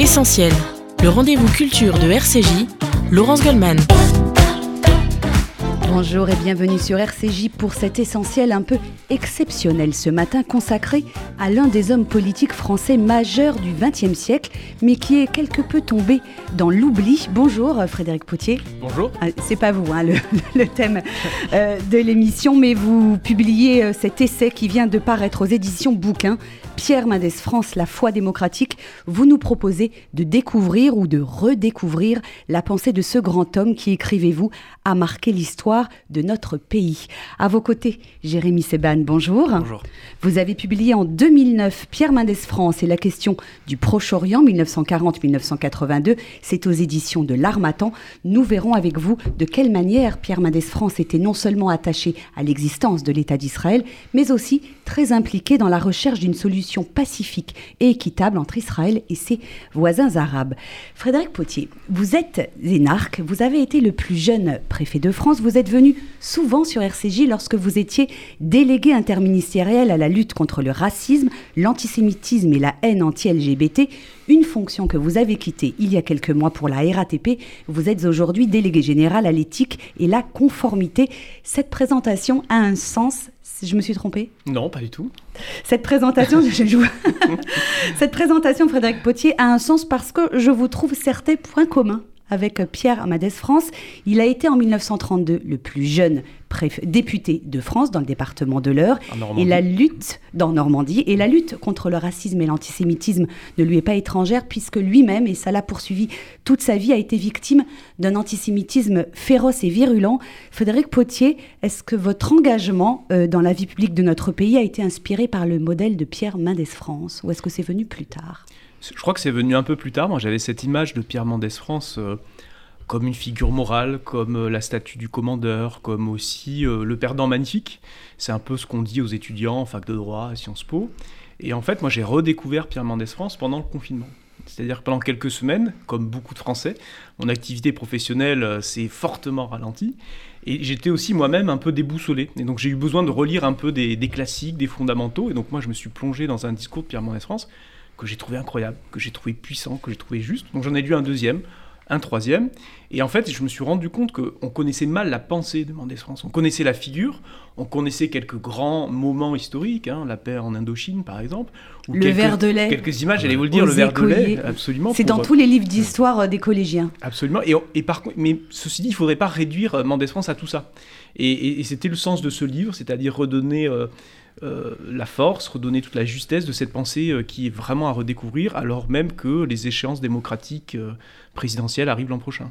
Essentiel, le rendez-vous culture de RCJ, Laurence Goldman. Bonjour et bienvenue sur RCJ pour cet essentiel un peu exceptionnel ce matin consacré à l'un des hommes politiques français majeurs du XXe siècle, mais qui est quelque peu tombé dans l'oubli. Bonjour Frédéric Potier. Bonjour. Ah, c'est pas vous hein, le, thème euh, de l'émission, mais vous publiez euh, cet essai qui vient de paraître aux éditions Bouquin Pierre Mendès France, La foi démocratique, vous nous proposez de découvrir ou de redécouvrir la pensée de ce grand homme qui, écrivez-vous, a marqué l'histoire de notre pays. À vos côtés, Jérémy Seban, bonjour. Bonjour. Vous avez publié en 2009 Pierre Mendès France et la question du Proche-Orient 1940-1982. C'est aux éditions de l'Armatan. Nous verrons avec vous de quelle manière Pierre Mendès France était non seulement attaché à l'existence de l'État d'Israël, mais aussi très impliqué dans la recherche d'une solution pacifique et équitable entre Israël et ses voisins arabes. Frédéric Potier, vous êtes énarque, vous avez été le plus jeune préfet de France, vous êtes venu souvent sur RCJ lorsque vous étiez délégué interministériel à la lutte contre le racisme, l'antisémitisme et la haine anti-LGBT, une fonction que vous avez quittée il y a quelques mois pour la RATP. Vous êtes aujourd'hui délégué général à l'éthique et la conformité. Cette présentation a un sens je me suis trompée? Non, pas du tout. Cette présentation, je. Cette présentation, Frédéric Potier, a un sens parce que je vous trouve certains points communs avec Pierre Amadès France. Il a été en 1932 le plus jeune député de France dans le département de l'Eure. Et la lutte dans Normandie et la lutte contre le racisme et l'antisémitisme ne lui est pas étrangère puisque lui-même, et ça l'a poursuivi toute sa vie, a été victime d'un antisémitisme féroce et virulent. Frédéric Potier, est-ce que votre engagement euh, dans la vie publique de notre pays a été inspiré par le modèle de Pierre Mendès France ou est-ce que c'est venu plus tard? Je crois que c'est venu un peu plus tard. Moi, j'avais cette image de Pierre Mendès France euh, comme une figure morale, comme euh, la statue du commandeur, comme aussi euh, le perdant magnifique. C'est un peu ce qu'on dit aux étudiants en fac de droit à Sciences Po. Et en fait, moi, j'ai redécouvert Pierre Mendès France pendant le confinement. C'est-à-dire pendant quelques semaines, comme beaucoup de Français, mon activité professionnelle s'est fortement ralentie. Et j'étais aussi moi-même un peu déboussolé. Et donc j'ai eu besoin de relire un peu des, des, classiques, des fondamentaux. Et donc moi, je me suis plongé dans un discours de Pierre Mendès France que j'ai trouvé incroyable, que j'ai trouvé puissant, que j'ai trouvé juste. Donc j'en ai lu un deuxième, un troisième. Et en fait, je me suis rendu compte qu'on connaissait mal la pensée de Mendès France. On connaissait la figure, on connaissait quelques grands moments historiques, hein, la paix en Indochine par exemple. Ou le verre de lait. Quelques images, j'allais vous le dire, le verre de lait, absolument. C'est dans tous les livres d'histoire euh, des collégiens. Absolument. Et, et par, mais ceci dit, il ne faudrait pas réduire euh, Mendès France à tout ça. Et, c'était le sens de ce livre, c'est-à-dire redonner... Euh, euh, la force, redonner toute la justesse de cette pensée euh, qui est vraiment à redécouvrir, alors même que les échéances démocratiques euh, présidentielles arrivent l'an prochain.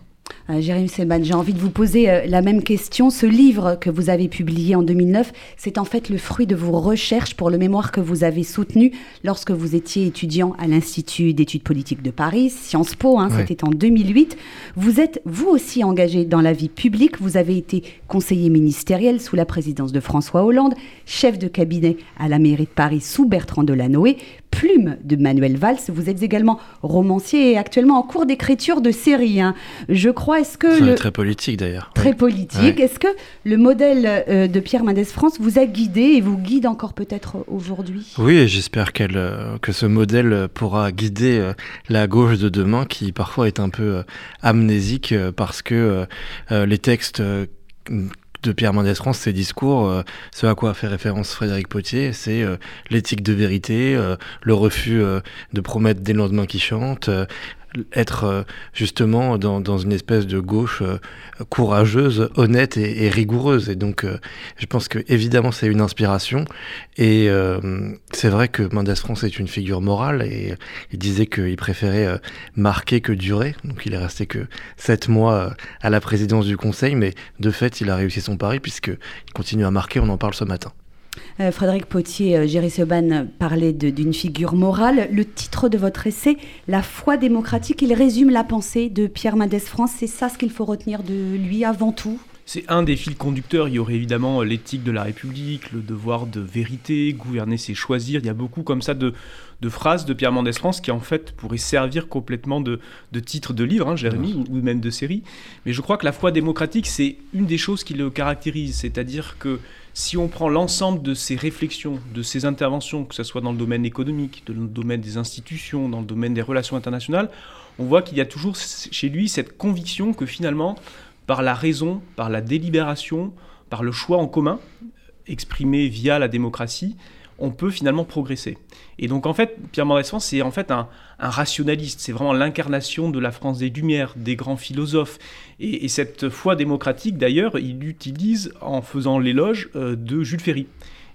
Euh, Jérémy Seban, j'ai envie de vous poser euh, la même question. Ce livre que vous avez publié en 2009, c'est en fait le fruit de vos recherches pour le mémoire que vous avez soutenu lorsque vous étiez étudiant à l'Institut d'études politiques de Paris, Sciences Po, hein, c'était en 2008. Vous êtes vous aussi engagé dans la vie publique. Vous avez été conseiller ministériel sous la présidence de François Hollande, chef de cabinet à la mairie de Paris sous Bertrand Delanoë, plume de Manuel Valls. Vous êtes également romancier et actuellement en cours d'écriture de série. Hein. Je crois, est-ce que... Le... Très politique d'ailleurs. Très politique. Est-ce que le modèle euh, de Pierre Mendès France vous a guidé et vous guide encore peut-être aujourd'hui? Oui, j'espère euh, que ce modèle pourra guider euh, la gauche de demain qui parfois est un peu amnésique parce que les textes de Pierre Mendès France, ses discours, euh, ce à quoi fait référence Frédéric Potier, c'est euh, l'éthique de vérité, euh, le refus de promettre des lendemains qui chantent, être euh, justement dans, dans, une espèce de gauche euh, courageuse, honnête et, rigoureuse. Et donc, euh, je pense que évidemment, c'est une inspiration. Et c'est vrai que Mendes France est une figure morale. Et il disait qu'il préférait marquer que durer. Donc, il est resté que sept mois à la présidence du Conseil. Mais de fait, il a réussi son pari puisqu'il continue à marquer. On en parle ce matin. Euh, Frédéric Potier, euh, Géry Seban parlait d'une figure morale. Le titre de votre essai, La foi démocratique, il résume la pensée de Pierre Mendès France. C'est ça ce qu'il faut retenir de lui avant tout? C'est un des fils conducteurs. Il y aurait évidemment l'éthique de la République, le devoir de vérité, gouverner c'est choisir. Il y a beaucoup comme ça de, phrases de Pierre Mendès France qui en fait pourraient servir complètement de, de titre de livre, hein, Jérémy, ou, même de série. Mais je crois que la foi démocratique, c'est une des choses qui le caractérise. C'est-à-dire que si on prend l'ensemble de ses réflexions, de ses interventions, que ce soit dans le domaine économique, dans le domaine des institutions, dans le domaine des relations internationales, on voit qu'il y a toujours chez lui cette conviction que finalement, par la raison, par la délibération, par le choix en commun, exprimé via la démocratie, on peut finalement progresser. Et donc en fait, Pierre Mendès France, c'est en fait un, rationaliste, c'est vraiment l'incarnation de la France des Lumières, des grands philosophes. Et, cette foi démocratique, d'ailleurs, il l'utilise en faisant l'éloge euh, de Jules Ferry.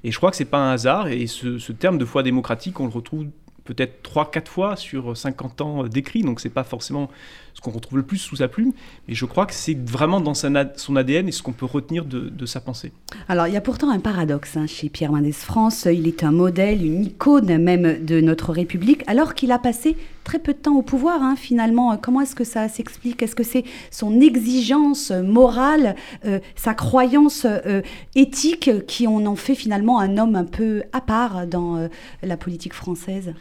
Et je crois que c'est pas un hasard, et ce, terme de foi démocratique, on le retrouve peut-être 3-4 fois sur 50 ans d'écrit, donc c'est pas forcément ce qu'on retrouve le plus sous sa plume, mais je crois que c'est vraiment dans son ADN et ce qu'on peut retenir de, sa pensée. Alors il y a pourtant un paradoxe hein, chez Pierre Mendès France, il est un modèle, une icône même de notre République, alors qu'il a passé très peu de temps au pouvoir hein, finalement. Comment est-ce que ça s'explique? Est-ce que c'est son exigence morale, euh, sa croyance euh, éthique qui en en fait finalement un homme un peu à part dans euh, la politique française?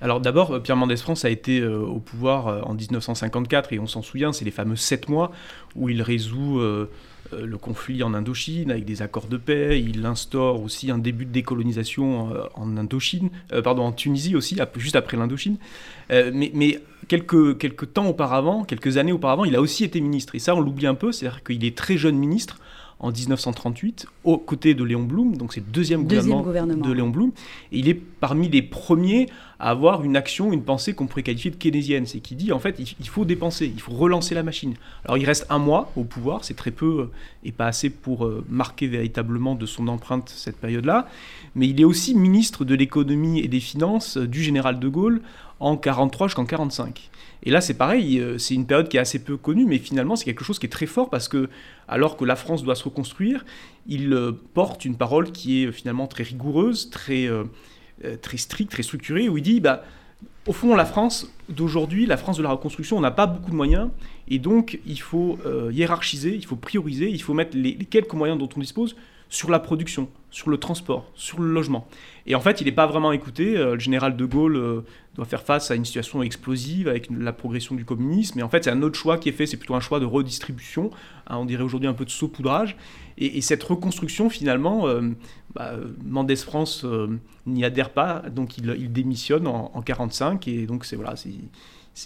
Alors d'abord, euh, Pierre Mendès France a été euh, au pouvoir euh, en 1954 et on s'en souvient, c'est les fameux sept mois où il résout le conflit en Indochine avec des accords de paix. Il instaure aussi un début de décolonisation en Indochine, pardon, en Tunisie aussi, juste après l'Indochine. mais, quelques, quelques temps auparavant, quelques années auparavant, il a aussi été ministre. Et ça, on l'oublie un peu, c'est-à-dire qu'il est très jeune ministre en 1938 aux côtés de Léon Blum, donc c'est le deuxième, gouvernement, de Léon Blum. Et il est parmi les premiers à avoir une action, une pensée qu'on pourrait qualifier de keynésienne. C'est qui dit en fait il faut dépenser, il faut relancer la machine. Alors il reste un mois au pouvoir, c'est très peu euh, et pas assez pour euh, marquer véritablement de son empreinte cette période-là. Mais il est aussi ministre de l'économie et des finances euh, du général de Gaulle en 43 jusqu'en 45. Et là, c'est pareil, euh, c'est une période qui est assez peu connue, mais finalement, c'est quelque chose qui est très fort parce que, alors que la France doit se reconstruire, il euh, porte une parole qui est euh, finalement très rigoureuse, très, très stricte, très structurée, où il dit bah, au fond, la France d'aujourd'hui, la France de la reconstruction, on n'a pas beaucoup de moyens, et donc il faut hiérarchiser, il faut prioriser, il faut mettre les quelques moyens dont on dispose sur la production, sur le transport, sur le logement. Et en fait, il n'est pas vraiment écouté. Le général de Gaulle doit faire face à une situation explosive avec la progression du communisme. Et en fait, c'est un autre choix qui est fait, c'est plutôt un choix de redistribution, hein, on dirait aujourd'hui un peu de saupoudrage. Et, cette reconstruction, finalement, euh, bah, Mendès France n'y adhère pas, donc il, démissionne en 1945. Et donc, c'est voilà,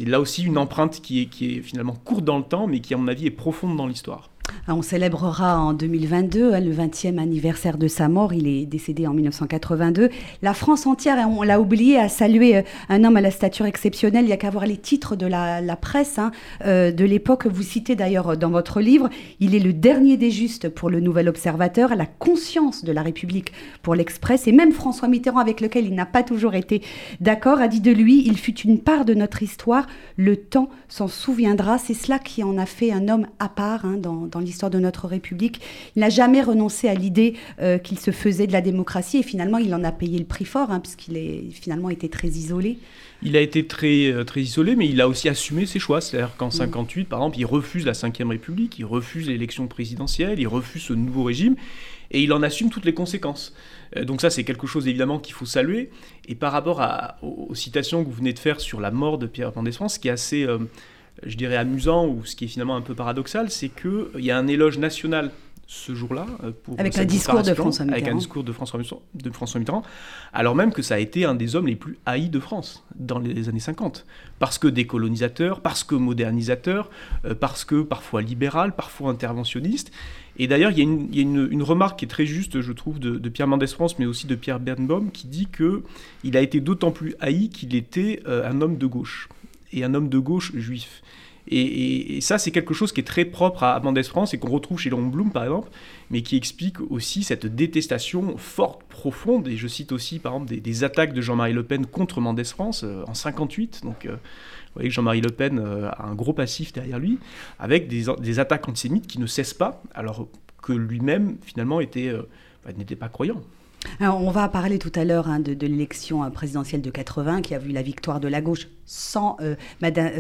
là aussi une empreinte qui est finalement courte dans le temps, mais qui, à mon avis, est profonde dans l'histoire. Ah, on célébrera en 2022 hein, le 20e anniversaire de sa mort. Il est décédé en 1982. La France entière, on l'a oublié, a salué euh, un homme à la stature exceptionnelle. Il n'y a qu'à voir les titres de la, presse hein, euh, de l'époque. Vous citez d'ailleurs dans votre livre. Il est le dernier des justes pour le Nouvel Observateur, la conscience de la République pour l'Express. Et même François Mitterrand, avec lequel il n'a pas toujours été d'accord, a dit de lui il fut une part de notre histoire. Le temps s'en souviendra. C'est cela qui en a fait un homme à part hein, dans dans l'histoire de notre République. Il n'a jamais renoncé à l'idée euh, qu'il se faisait de la démocratie et finalement il en a payé le prix fort hein, puisqu'il est finalement été très isolé. Il a été très, euh, très isolé, mais il a aussi assumé ses choix. C'est-à-dire qu'en 58, par exemple, il refuse la Ve République, il refuse l'élection présidentielle, il refuse ce nouveau régime, et il en assume toutes les conséquences. Euh, donc ça, c'est quelque chose évidemment qu'il faut saluer. Et par rapport à, aux, citations que vous venez de faire sur la mort de Pierre Mendès France, ce qui est assez je dirais, amusant, ou ce qui est finalement un peu paradoxal, c'est qu'il y a un éloge national ce jour-là euh, pour avec un discours de François Mitterrand. Avec un discours de François, de François Mitterrand, alors même que ça a été un des hommes les plus haïs de France dans les années 50. Parce que décolonisateur, parce que modernisateur, euh, parce que parfois libéral, parfois interventionniste. Et d'ailleurs, il y a, une, remarque qui est très juste, je trouve, de, Pierre Mendès France, mais aussi de Pierre Bernbaum, qui dit qu'il a été d'autant plus haï qu'il était euh, un homme de gauche et un homme de gauche juif. Et, ça, c'est quelque chose qui est très propre à Mendès France et qu'on retrouve chez Léon Blum, par exemple, mais qui explique aussi cette détestation forte, profonde. Et je cite aussi, par exemple, des, attaques de Jean-Marie Le Pen contre Mendès France euh, en 58. Donc, euh, vous voyez que Jean-Marie Le Pen euh, a un gros passif derrière lui, avec des, attaques antisémites qui ne cessent pas, alors que lui-même, finalement, bah, n'était pas croyant on va parler tout à l'heure hein, de, l'élection euh, présidentielle de 80 qui a vu la victoire de la gauche sans, euh,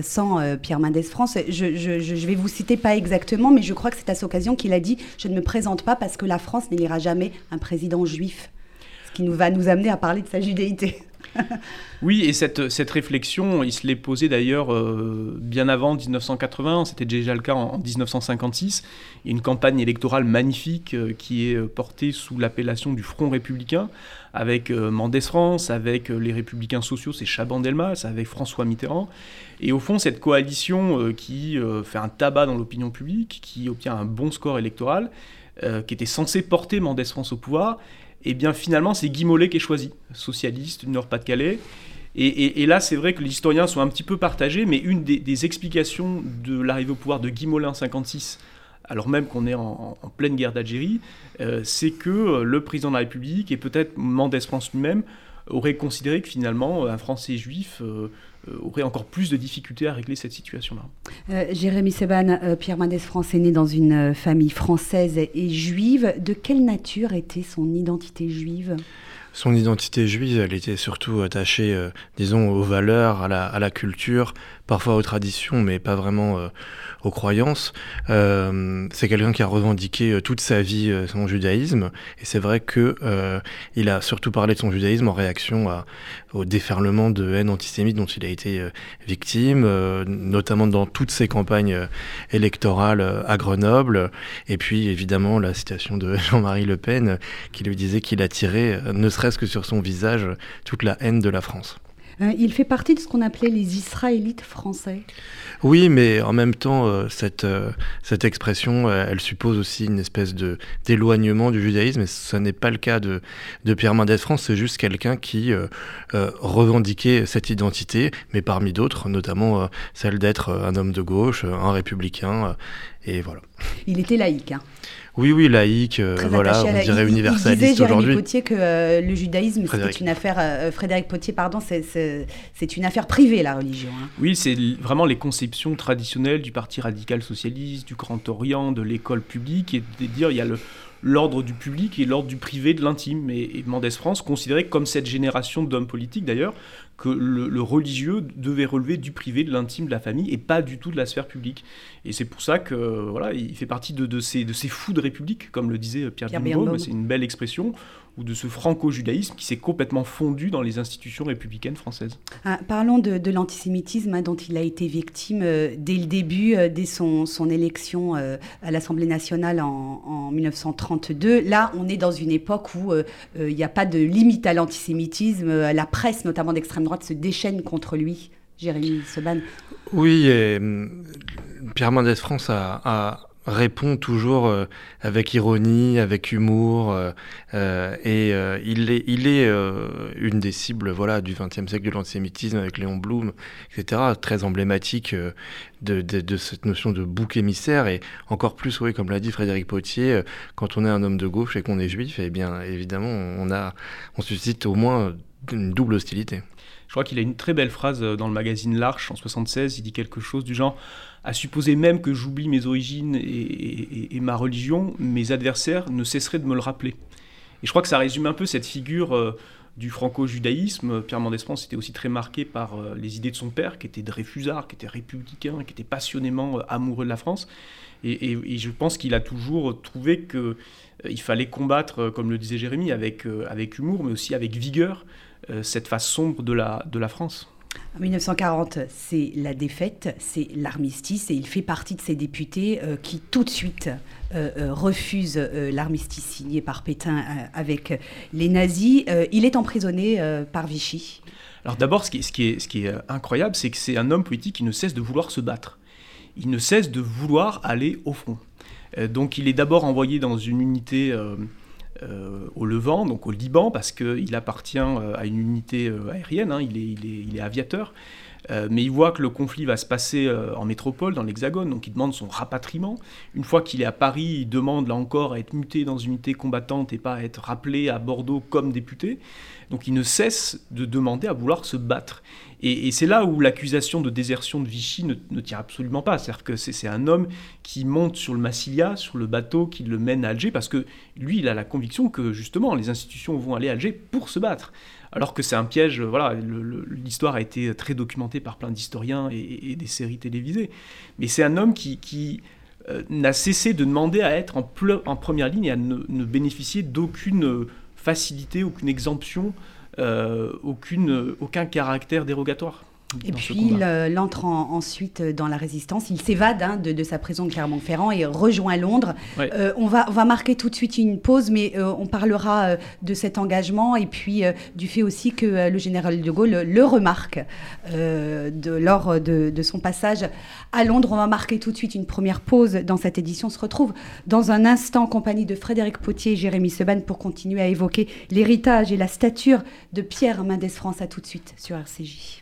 sans euh, Pierre Mendès France. Je, je, vais vous citer pas exactement, mais je crois que c'est à cette occasion qu'il a dit Je ne me présente pas parce que la France n'élira jamais un président juif. Ce qui nous va nous amener à parler de sa judéité. oui, et cette, réflexion, il se l'est posée d'ailleurs euh, bien avant 1980, c'était déjà le cas en, 1956. Il y a une campagne électorale magnifique euh, qui est portée sous l'appellation du Front républicain, avec Mendès France, avec les républicains sociaux, c'est Chaban-Delmas, avec François Mitterrand. Et au fond, cette coalition qui fait un tabac dans l'opinion publique, qui obtient un bon score électoral, qui était censé porter Mendès France au pouvoir, et eh bien finalement c'est Guy Mollet qui est choisi, socialiste du Nord-Pas-de-Calais. Et, là, c'est vrai que les historiens sont un petit peu partagés, mais une des, explications de l'arrivée au pouvoir de Guy Mollet en 56, alors même qu'on est en, pleine guerre d'Algérie, euh, c'est que euh, le président de la République et peut-être Mendès France lui-même auraient considéré que finalement un Français juif euh, euh, aurait encore plus de difficultés à régler cette situation-là. Euh, Jérémy Seban, euh, Pierre Mendès France est né dans une famille française et juive. De quelle nature était son identité juive? Son identité juive, elle était surtout attachée, disons, aux valeurs, à la, à la, culture, parfois aux traditions, mais pas vraiment aux croyances. Euh, c'est quelqu'un qui a revendiqué euh, toute sa vie euh, son judaïsme, et c'est vrai que il a surtout parlé de son judaïsme en réaction au déferlement de haine antisémite dont il a été victime, notamment dans toutes ses campagnes électorales à Grenoble, et puis évidemment la citation de Jean-Marie Le Pen qui lui disait qu'il attirait, ne serait-ce que sur son visage, toute la haine de la France. Il fait partie de ce qu'on appelait les Israélites français. Oui, mais en même temps, euh, cette, euh, cette expression, euh, elle suppose aussi une espèce de d'éloignement du judaïsme, et ce n'est pas le cas de, de Pierre Mendès France, c'est juste quelqu'un qui revendiquait cette identité, mais parmi d'autres, notamment celle d'être un homme de gauche, un républicain, et voilà. Il était laïque. Hein. Oui, oui, laïque, euh, voilà, on dirait universaliste aujourd'hui. Potier que euh, le judaïsme, c'est une affaire, euh, Frédéric Potier, pardon, c'est une affaire privée, la religion. Hein. Oui, c'est vraiment les conceptions traditionnelles du Parti radical socialiste, du Grand Orient, de l'école publique, et de dire il y a le, l'ordre du public et l'ordre du privé, de l'intime. Et, et, Mendès France considérait, comme cette génération d'hommes politiques d'ailleurs, que le, religieux devait relever du privé, de l'intime, de la famille, et pas du tout de la sphère publique. Et c'est pour ça que voilà, il fait partie de, ces, de ces fous de république, comme le disait Pierre, Pierre c'est une belle expression, ou de ce franco-judaïsme qui s'est complètement fondu dans les institutions républicaines françaises. Ah, parlons de, l'antisémitisme hein, dont il a été victime euh, dès le début, euh, dès son, son élection euh, à l'Assemblée nationale en, en, 1932. Là, on est dans une époque où il n'y a pas de limite à l'antisémitisme. la presse, notamment d'extrême droite, se déchaîne contre lui. Jérémy Seban. Oui, et, Pierre Mendès France a répond toujours euh, avec ironie, avec humour, euh, euh, et il est, il est une des cibles voilà, du XXe siècle de l'antisémitisme avec Léon Blum, etc., très emblématique de, cette notion de bouc émissaire, et encore plus, oui, comme l'a dit Frédéric Potier, quand on est un homme de gauche et qu'on est juif, eh bien évidemment, on, on suscite au moins une double hostilité. Je crois qu'il a une très belle phrase dans le magazine L'Arche en 76, il dit quelque chose du genre à supposer même que j'oublie mes origines et, ma religion, mes adversaires ne cesseraient de me le rappeler. Et je crois que ça résume un peu cette figure euh, du franco-judaïsme. Pierre Mendès France était aussi très marqué par euh, les idées de son père, qui était Dreyfusard, qui était républicain, qui était passionnément euh, amoureux de la France. Et, je pense qu'il a toujours trouvé qu'il fallait combattre, comme le disait Jérémy, avec, avec humour, mais aussi avec vigueur, cette face sombre de la, de la France. En 1940, c'est la défaite, c'est l'armistice, et il fait partie de ces députés euh, qui tout de suite euh, euh, refusent l'armistice signé par Pétain avec les nazis. il est emprisonné par Vichy. Alors d'abord, ce qui est incroyable, c'est que c'est un homme politique qui ne cesse de vouloir se battre. Il ne cesse de vouloir aller au front. donc il est d'abord envoyé dans une unité euh, au Levant, donc au Liban, parce qu'il appartient euh, à une unité euh, aérienne, hein, il, est, il, est, aviateur. Mais il voit que le conflit va se passer en métropole, dans l'Hexagone, donc il demande son rapatriement. Une fois qu'il est à Paris, il demande là encore à être muté dans une unité combattante et pas à être rappelé à Bordeaux comme député. Donc il ne cesse de demander à vouloir se battre. Et, c'est là où l'accusation de désertion de Vichy ne, tient absolument pas. C'est-à-dire que c'est un homme qui monte sur le Massilia, sur le bateau qui le mène à Alger, parce que lui, il a la conviction que justement, les institutions vont aller à Alger pour se battre. Alors que c'est un piège, voilà, l'histoire a été très documentée par plein d'historiens et, des séries télévisées. Mais c'est un homme qui, euh, n'a cessé de demander à être en, première ligne et à ne bénéficier d'aucune facilité, aucune exemption aucune, aucun caractère dérogatoire. Et puis il, entre ensuite dans la résistance. Il s'évade hein, de, sa prison de Clermont-Ferrand et rejoint Londres. Euh, on, va, on va marquer tout de suite une pause, mais euh, on parlera euh, de cet engagement et puis du fait aussi que le général de Gaulle le remarque de, lors de, de, son passage à Londres. On va marquer tout de suite une première pause dans cette édition. On se retrouve dans un instant en compagnie de Frédéric Potier et Jérémy Seban pour continuer à évoquer l'héritage et la stature de Pierre Mendès France. À tout de suite sur RCJ.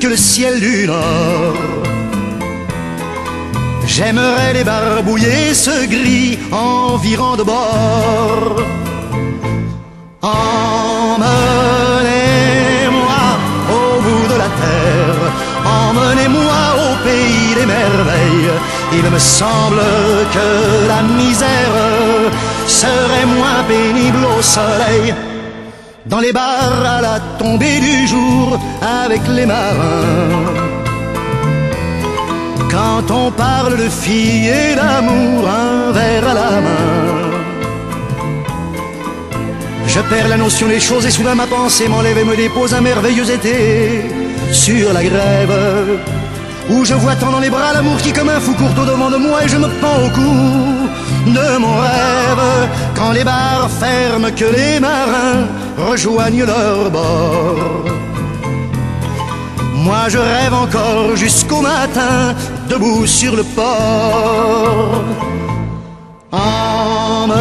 que le ciel du nord. J'aimerais les barbouiller ce gris environ de bord. Emmenez-moi au bout de la terre, emmenez-moi au pays des merveilles il me semble que la misère serait moins pénible au soleil. Dans les bars à la tombée du jour avec les marins. Quand on parle de filles et d'amour, un verre à la main. Je perds la notion des choses et soudain ma pensée m'enlève et me dépose un merveilleux été sur la grève où je vois tant dans les bras l'amour qui comme un fou court au devant de moi et je me pends au cou de mon rêve quand les bars ferment que les marins rejoignent leur bord. Moi je rêve encore jusqu'au matin debout sur le port. Emmenez-moi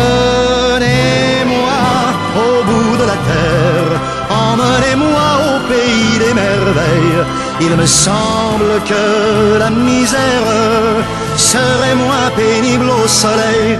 au bout de la terre, emmenez-moi au pays des merveilles il me semble que la misère serait moins pénible au soleil.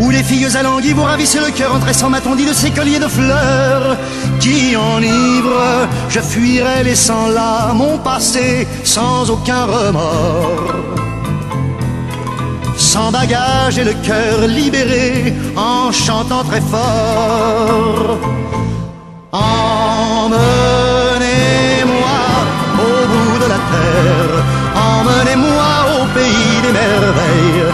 où les filles alanguies vous ravissent le cœur en tressant ma tondie de ces colliers de fleurs qui enivrent. Je fuirai laissant là mon passé sans aucun remords. Sans bagage et le cœur libéré en chantant très fort. Emmenez-moi au bout de la terre, emmenez-moi au pays des merveilles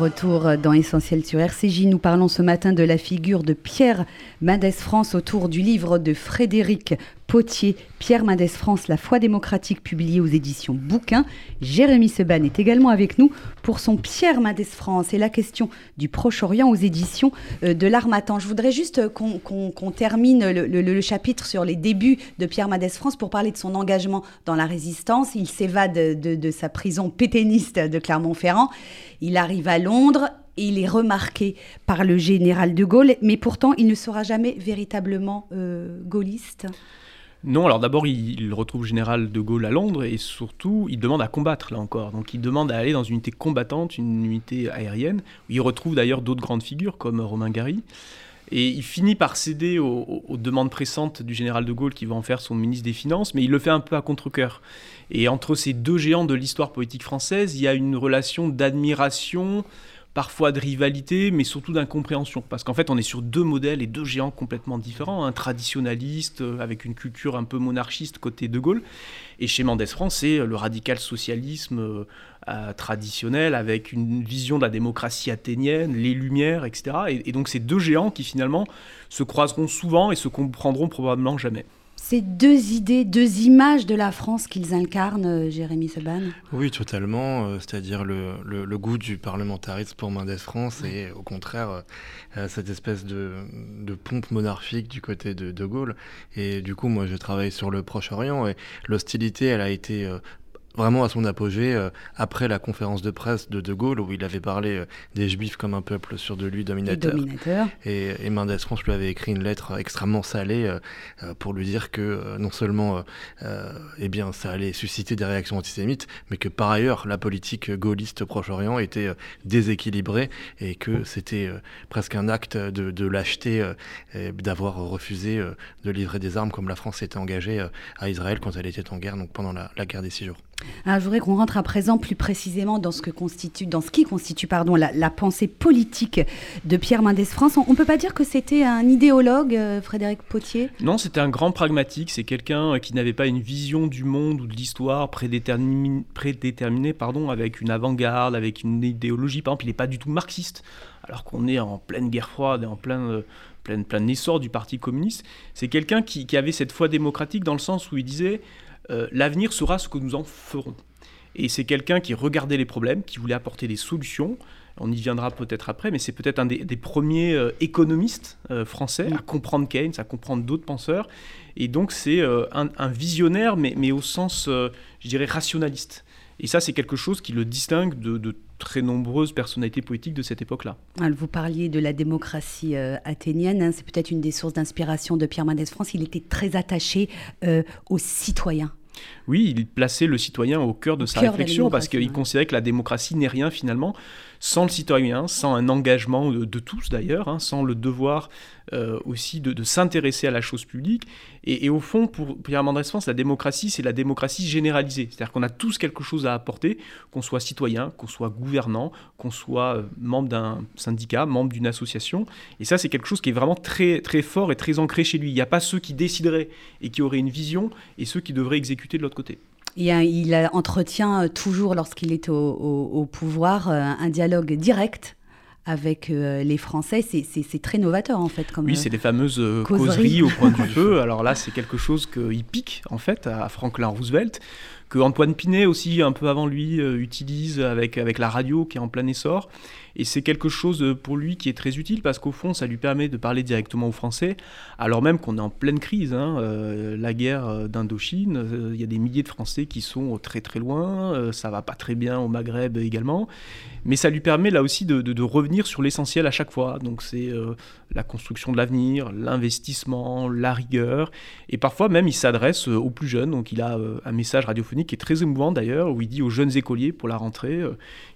Retour dans Essentiel sur RCJ. Nous parlons ce matin de la figure de Pierre Mendès France autour du livre de Frédéric Potier, Pierre Mendès France, La foi démocratique, publié aux éditions Bouquin. Jérémy Seban est également avec nous pour son Pierre Mendès France et la question du Proche-Orient aux éditions euh, de l'Armatan. Je voudrais juste qu'on termine le, chapitre sur les débuts de Pierre Mendès France pour parler de son engagement dans la résistance. Il s'évade de, de sa prison pétainiste de Clermont-Ferrand. Il arrive à Londres et il est remarqué par le général de Gaulle, mais pourtant il ne sera jamais véritablement euh, gaulliste. Non, alors d'abord il, retrouve le général de Gaulle à Londres et surtout il demande à combattre là encore. Donc il demande à aller dans une unité combattante, une unité aérienne. Où il retrouve d'ailleurs d'autres grandes figures comme Romain Gary. Et il finit par céder aux, demandes pressantes du général de Gaulle qui va en faire son ministre des Finances, mais il le fait un peu à contre-coeur. Et entre ces deux géants de l'histoire politique française, il y a une relation d'admiration, parfois de rivalité, mais surtout d'incompréhension. Parce qu'en fait, on est sur deux modèles et deux géants complètement différents. Un traditionnaliste, euh, avec une culture un peu monarchiste côté De Gaulle. Et chez Mendès France, c'est le radical socialisme euh, euh, traditionnel, avec une vision de la démocratie athénienne, les Lumières, etc. et donc, ces deux géants qui finalement se croiseront souvent et se comprendront probablement jamais. C'est deux idées, deux images de la France qu'ils incarnent, euh, Jérémy Seban Oui, totalement. Euh, c'est-à-dire le, le, goût du parlementarisme pour Mendès France et au contraire euh, cette espèce de, de, pompe monarchique du côté de De Gaulle. Et du coup, moi, je travaille sur le Proche-Orient et l'hostilité, elle a été vraiment à son apogée euh, après la conférence de presse de De Gaulle où il avait parlé euh, des Juifs comme un peuple sur de lui dominateur. Et, et, Mendes France lui avait écrit une lettre extrêmement salée euh, pour lui dire que non seulement eh bien, ça allait susciter des réactions antisémites, mais que par ailleurs la politique gaulliste Proche-Orient était déséquilibrée et que c'était presque un acte de, de lâcheté d'avoir refusé de livrer des armes comme la France était engagée à Israël quand elle était en guerre, donc pendant la, la guerre des six jours. Ah, je voudrais qu'on rentre à présent plus précisément dans ce, qui constitue la, pensée politique de Pierre Mendès France. On ne peut pas dire que c'était un idéologue, euh, Frédéric Potier? Non, c'était un grand pragmatique. C'est quelqu'un euh, qui n'avait pas une vision du monde ou de l'histoire prédéterminée, prédéterminée pardon, avec une avant-garde, avec une idéologie. Par exemple, il n'est pas du tout marxiste, alors qu'on est en pleine guerre froide et en plein, euh, plein, plein essor du Parti communiste. C'est quelqu'un qui avait cette foi démocratique dans le sens où il disait euh, l'avenir sera ce que nous en ferons. Et c'est quelqu'un qui regardait les problèmes, qui voulait apporter des solutions. On y viendra peut-être après, mais c'est peut-être un des, premiers euh, économistes euh, français à comprendre Keynes, à comprendre d'autres penseurs. Et donc c'est un, visionnaire, mais, au sens, je dirais, rationaliste. Et ça, c'est quelque chose qui le distingue de, très nombreuses personnalités politiques de cette époque-là. Vous parliez de la démocratie athénienne, hein. c'est peut-être une des sources d'inspiration de Pierre Mendès France. Il était très attaché aux citoyens. Oui, il plaçait le citoyen au cœur de sa réflexion parce qu'il considérait que la démocratie n'est rien finalement sans le citoyen, sans un engagement de, tous d'ailleurs, hein, sans le devoir euh, aussi de, s'intéresser à la chose publique. Et, au fond, pour Pierre Mendès France, la démocratie, c'est la démocratie généralisée. C'est-à-dire qu'on a tous quelque chose à apporter, qu'on soit citoyen, qu'on soit gouvernant, qu'on soit euh, membre d'un syndicat, membre d'une association. Et ça, c'est quelque chose qui est vraiment très, très fort et très ancré chez lui. Il n'y a pas ceux qui décideraient et qui auraient une vision et ceux qui devraient exécuter de l'autre côté. Il, entretient euh, toujours, lorsqu'il est au, pouvoir, euh, un dialogue direct avec euh, les Français. C'est très novateur, en fait. Comme, oui, c'est les fameuses causeries. au point du feu. Alors là, c'est quelque chose qu'il pique, en fait, à Franklin Roosevelt, que Antoine Pinet aussi, un peu avant lui, utilise avec, avec la radio qui est en plein essor. Et c'est quelque chose euh, pour lui qui est très utile parce qu'au fond, ça lui permet de parler directement aux Français, alors même qu'on est en pleine crise. Hein, euh, la guerre euh, d'Indochine, il y a des milliers de Français qui sont très très loin, ça va pas très bien au Maghreb également. Mais ça lui permet là aussi de, revenir sur l'essentiel à chaque fois. Donc c'est la construction de l'avenir, l'investissement, la rigueur. Et parfois même, il s'adresse aux plus jeunes. Donc il a un message radiophonique qui est très émouvant d'ailleurs, où il dit aux jeunes écoliers pour la rentrée,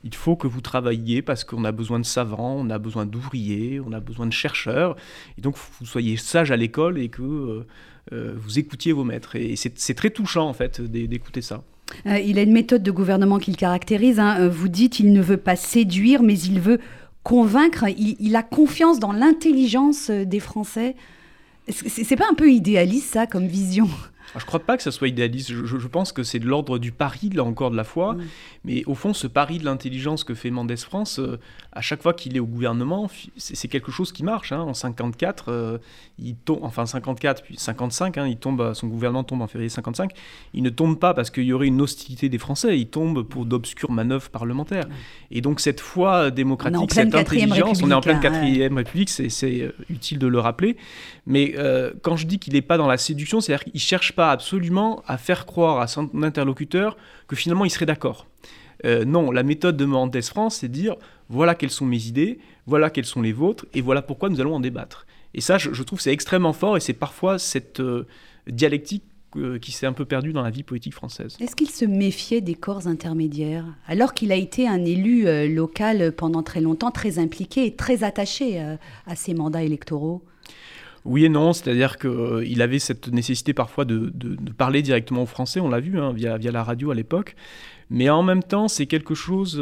il faut que vous travailliez parce qu'on on a besoin de savants, on a besoin d'ouvriers, on a besoin de chercheurs. Et donc, vous soyez sage à l'école et que euh, euh, vous écoutiez vos maîtres. Et c'est très touchant, en fait, d'écouter ça. Euh, il a une méthode de gouvernement qui le caractérise. Hein. Vous dites, il ne veut pas séduire, mais il veut convaincre. Il, a confiance dans l'intelligence des Français. C'est pas un peu idéaliste, ça, comme vision? Je ne crois pas que ça soit idéaliste. Je, pense que c'est de l'ordre du pari, là encore, de la foi. Mais au fond, ce pari de l'intelligence que fait Mendès France, euh, à chaque fois qu'il est au gouvernement, c'est quelque chose qui marche. Hein. En 54, euh, il tombe, enfin 54 puis 55, hein, il tombe, son gouvernement tombe en février 55. Il ne tombe pas parce qu'il y aurait une hostilité des Français. Il tombe pour d'obscures manœuvres parlementaires. Et donc cette foi démocratique, cette intelligence, on est en pleine quatrième république, c'est euh, utile de le rappeler. Mais quand je dis qu'il n'est pas dans la séduction, c'est-à-dire qu'il cherche pas absolument à faire croire à son interlocuteur que finalement il serait d'accord. Euh, non, la méthode de Mendes France, c'est dire voilà quelles sont mes idées, voilà quelles sont les vôtres, et voilà pourquoi nous allons en débattre. Et ça, je, trouve c'est extrêmement fort, et c'est parfois cette euh, dialectique qui s'est un peu perdu dans la vie politique française. Est-ce qu'il se méfiait des corps intermédiaires alors qu'il a été un élu local pendant très longtemps, très impliqué et très attaché à ses mandats électoraux? Oui et non, c'est-à-dire qu'il avait cette nécessité parfois de, parler directement aux Français, on l'a vu hein, via, la radio à l'époque, mais en même temps c'est quelque chose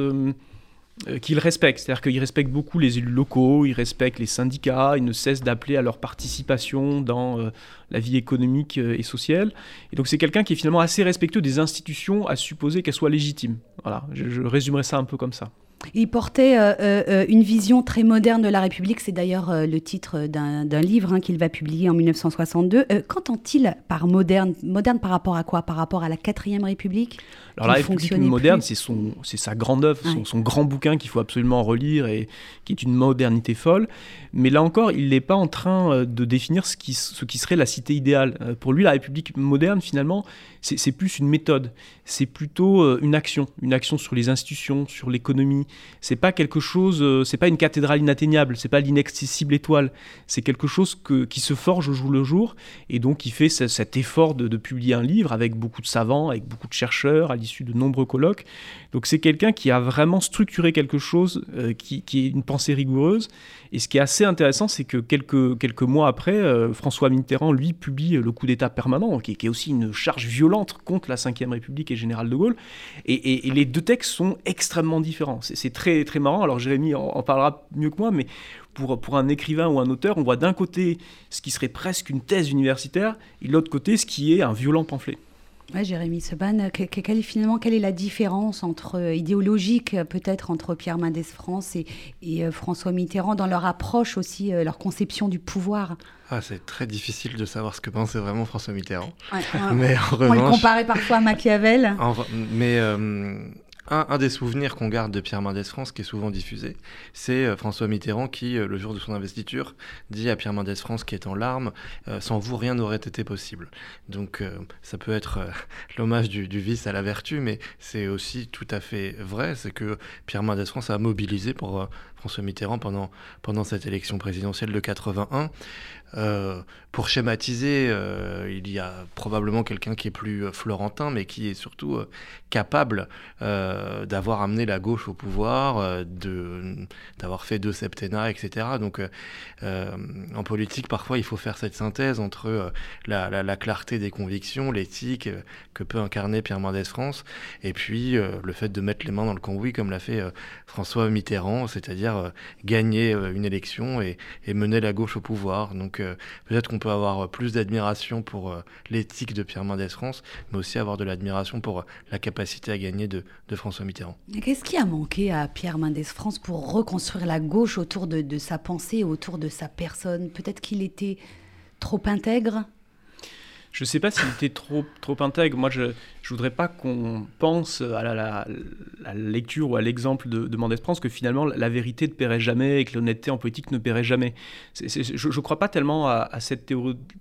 euh, qu'il respecte. C'est-à-dire qu'il respecte beaucoup les élus locaux, il respecte les syndicats, il ne cesse d'appeler à leur participation dans euh, la vie économique euh, et sociale. Et donc c'est quelqu'un qui est finalement assez respectueux des institutions, à supposer qu'elles soient légitimes. Voilà, je, je résumerai ça un peu comme ça. Il portait euh, euh, euh, une vision très moderne de la République. C'est d'ailleurs le titre d'un livre hein, qu'il va publier en 1962. Qu'entend-il par moderne Moderne par rapport à quoi? Par rapport à la quatrième République? Alors la République moderne, c'est sa grande œuvre, son, grand bouquin qu'il faut absolument relire et qui est une modernité folle. Mais là encore, il n'est pas en train de définir ce qui, ce qui serait la cité idéale. Pour lui, la République moderne, finalement, c'est plus une méthode. C'est plutôt une action, une action sur les institutions, sur l'économie, c'est pas quelque chose, euh, c'est pas une cathédrale inatteignable, c'est pas l'inaccessible étoile, c'est quelque chose qui se forge au jour le jour et donc il fait cet effort de, publier un livre avec beaucoup de savants, avec beaucoup de chercheurs à l'issue de nombreux colloques. Donc c'est quelqu'un qui a vraiment structuré quelque chose euh, qui, est une pensée rigoureuse. Et ce qui est assez intéressant, c'est que quelques, quelques mois après, euh, François Mitterrand, lui, publie le coup d'État permanent, qui, est aussi une charge violente contre la Ve République et Général de Gaulle. Et, les deux textes sont extrêmement différents. C'est très, très marrant. Alors Jérémy en, parlera mieux que moi, mais pour, pour, un écrivain ou un auteur, on voit d'un côté ce qui serait presque une thèse universitaire, et de l'autre côté ce qui est un violent pamphlet. Ouais, Jérémy Seban, quelle est finalement quelle est la différence entre euh, idéologique peut-être entre Pierre Mendès France et, et, euh, François Mitterrand dans leur approche aussi, euh, leur conception du pouvoir? Ah, C'est très difficile de savoir ce que pensait vraiment François Mitterrand. mais en on le comparait parfois à Machiavel. mais un, des souvenirs qu'on garde de Pierre Mendès France, qui est souvent diffusé, c'est euh, François Mitterrand qui, euh, le jour de son investiture, dit à Pierre Mendès France, qui est en larmes, euh, Sans vous, rien n'aurait été possible. Donc ça peut être l'hommage du, vice à la vertu, mais c'est aussi tout à fait vrai, c'est que Pierre Mendès France a mobilisé pour François Mitterrand pendant, cette élection présidentielle de 81. Euh, pour schématiser, il y a probablement quelqu'un qui est plus florentin, mais qui est surtout capable d'avoir amené la gauche au pouvoir, d'avoir fait deux septennats, etc. Donc, en politique, parfois, il faut faire cette synthèse entre la, clarté des convictions, l'éthique que peut incarner Pierre Mendès France, et puis le fait de mettre les mains dans le cambouis, comme l'a fait François Mitterrand, c'est-à-dire gagner une élection et, mener la gauche au pouvoir. Donc, peut-être qu'on peut avoir plus d'admiration pour euh, l'éthique de Pierre Mendès France, mais aussi avoir de l'admiration pour euh, la capacité à gagner de, François Mitterrand. Qu'est-ce qui a manqué à Pierre Mendès France pour reconstruire la gauche autour de sa pensée, autour de sa personne? Peut-être qu'il était trop intègre? Je ne sais pas s'il était trop, trop intègre. Moi, je ne voudrais pas qu'on pense à la, lecture ou à l'exemple de, de Mendès France que finalement la vérité ne paierait jamais et que l'honnêteté en politique ne paierait jamais. je ne crois pas tellement à, cette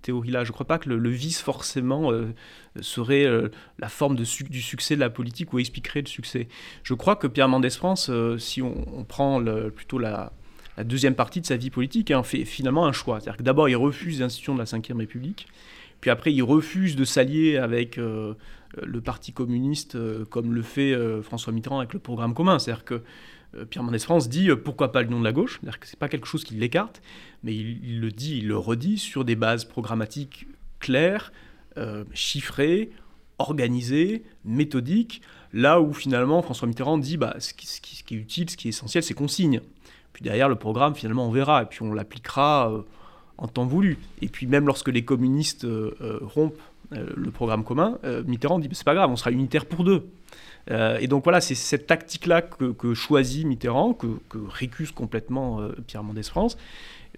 théorie-là. je ne crois pas que le, vice forcément euh, serait euh, la forme du succès de la politique ou expliquerait le succès. Je crois que Pierre Mendès France, euh, si on, prend plutôt la, deuxième partie de sa vie politique, hein, fait finalement un choix. C'est-à-dire que d'abord, il refuse l'institution de la Ve République. Puis après, il refuse de s'allier avec euh, le Parti communiste, euh, comme le fait euh, François Mitterrand avec le programme commun. C'est-à-dire que Pierre Mendès France dit pourquoi pas le nom de la gauche? C'est-à-dire que ce n'est pas quelque chose qui l'écarte, mais il, le dit, il le redit sur des bases programmatiques claires, chiffrées, organisées, méthodiques. Là où finalement François Mitterrand dit bah, ce, qui, ce qui est utile, ce qui est essentiel, c'est qu'on signe. Puis derrière, le programme, finalement, on verra. Et puis on l'appliquera en temps voulu. Et puis même lorsque les communistes euh, euh, rompent euh, le programme commun, Mitterrand dit c'est pas grave, on sera unitaire pour deux. et donc voilà, c'est cette tactique-là que, choisit Mitterrand, que, récuse complètement Pierre Mendès France.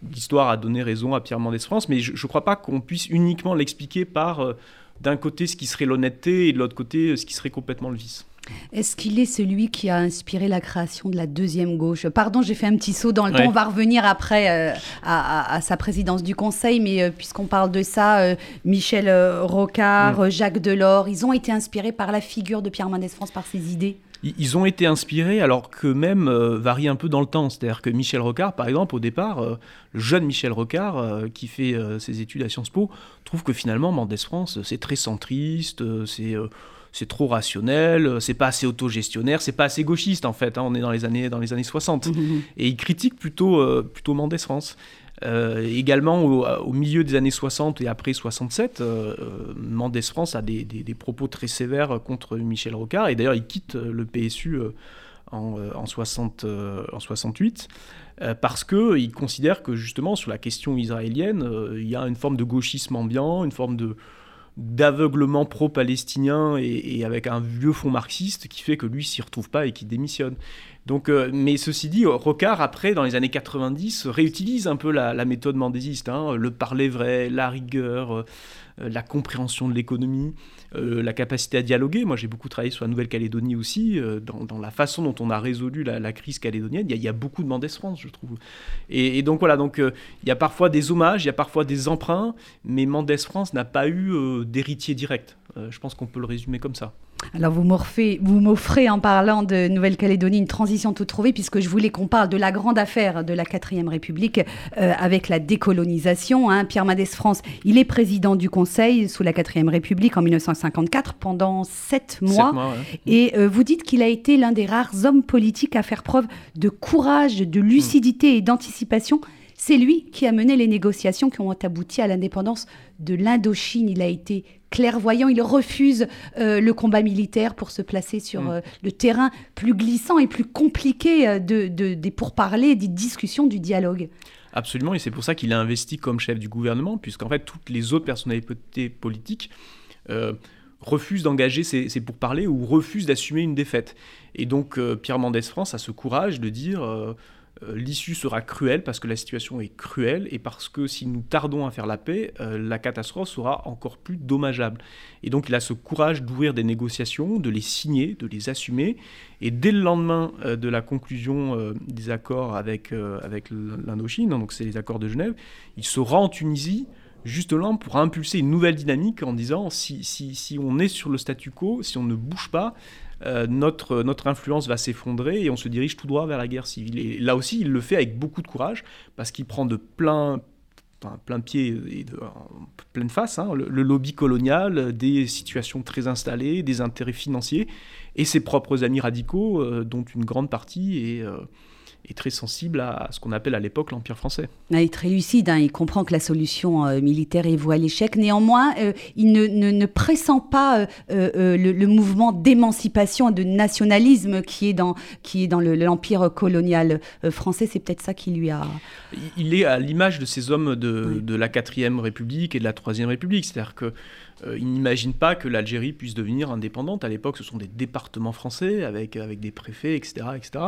L'histoire a donné raison à Pierre Mendès France, mais je ne crois pas qu'on puisse uniquement l'expliquer par d'un côté ce qui serait l'honnêteté et de l'autre côté ce qui serait complètement le vice. Est-ce qu'il est celui qui a inspiré la création de la deuxième gauche? Pardon, j'ai fait un petit saut dans le temps. On va revenir après euh, à, sa présidence du Conseil, mais euh, puisqu'on parle de ça, euh, Michel Rocard, mm. Jacques Delors, ils ont été inspirés par la figure de Pierre Mendès France, par ses idées? Ils ont été inspirés alors qu'eux-mêmes euh, varient un peu dans le temps. C'est-à-dire que Michel Rocard, par exemple, au départ, euh, le jeune Michel Rocard, euh, qui fait ses études à Sciences Po, trouve que finalement, Mendès France, c'est très centriste, c'est c'est trop rationnel, c'est pas assez autogestionnaire, c'est pas assez gauchiste en fait. Hein. on est dans les années, dans les années 60. Et il critique plutôt, plutôt Mendès France. Euh, également, au, milieu des années 60 et après 67, euh, euh, Mendès France a des, propos très sévères contre Michel Rocard. Et d'ailleurs, il quitte le PSU en, en, 60, en 68 parce qu'il considère que justement, sur la question israélienne, il y a une forme de gauchisme ambiant, une forme de d'aveuglement pro-palestinien et, avec un vieux fond marxiste qui fait que lui s'y retrouve pas et qui démissionne. Donc, euh, mais ceci dit, Rocard, après, dans les années 90, réutilise un peu la, méthode mendésiste, hein, le parler vrai, la rigueur, euh, la compréhension de l'économie, euh, la capacité à dialoguer. Moi, j'ai beaucoup travaillé sur la Nouvelle-Calédonie aussi, dans, la façon dont on a résolu la, crise calédonienne. Il y, a, beaucoup de Mendès France, je trouve. Et, donc voilà, donc il y a parfois des hommages, il y a parfois des emprunts, mais Mendès France n'a pas eu d'héritier direct. je pense qu'on peut le résumer comme ça. Alors vous m'offrez en parlant de Nouvelle-Calédonie une transition toute trouvée puisque je voulais qu'on parle de la grande affaire de la 4ème République euh, avec la décolonisation. Hein. Pierre Mendès France, il est président du Conseil sous la 4ème République en 1954 pendant sept mois. Et euh, vous dites qu'il a été l'un des rares hommes politiques à faire preuve de courage, de lucidité et d'anticipation. C'est lui qui a mené les négociations qui ont abouti à l'indépendance de l'Indochine. Il a été clairvoyant, il refuse euh, le combat militaire pour se placer sur mm. euh, le terrain plus glissant et plus compliqué euh, de, des pourparlers, des discussions, du dialogue. Absolument, et c'est pour ça qu'il a investi comme chef du gouvernement, puisqu'en fait toutes les autres personnalités politiques refusent d'engager ces, ces, pourparlers ou refusent d'assumer une défaite. Et donc Pierre Mendès France a ce courage de dire l'issue sera cruelle parce que la situation est cruelle et parce que si nous tardons à faire la paix, euh, la catastrophe sera encore plus dommageable. Et donc il a ce courage d'ouvrir des négociations, de les signer, de les assumer. Et dès le lendemain euh, de la conclusion des accords avec, avec l'Indochine, donc c'est les accords de Genève, il se rend en Tunisie justement pour impulser une nouvelle dynamique en disant si, si, si on est sur le statu quo, si on ne bouge pas, euh, notre, notre influence va s'effondrer et on se dirige tout droit vers la guerre civile. Et là aussi, il le fait avec beaucoup de courage parce qu'il prend de plein, plein pied et de pleine face hein, le, lobby colonial, des situations très installées, des intérêts financiers et ses propres amis radicaux, euh, dont une grande partie est. Euh, est très sensible à ce qu'on appelle à l'époque l'Empire français. il est très lucide, hein. il comprend que la solution euh, militaire est vouée à l'échec. Néanmoins, euh, il ne, ne, pressent pas euh, le, mouvement d'émancipation, de nationalisme qui est dans, qui est dans l'Empire colonial français. C'est peut-être ça qui lui a... Il est à l'image de ces hommes de, de la 4ème République et de la 3ème République. C'est-à-dire que euh, il n'imagine pas que l'Algérie puisse devenir indépendante. À l'époque, ce sont des départements français avec, avec des préfets, etc. etc.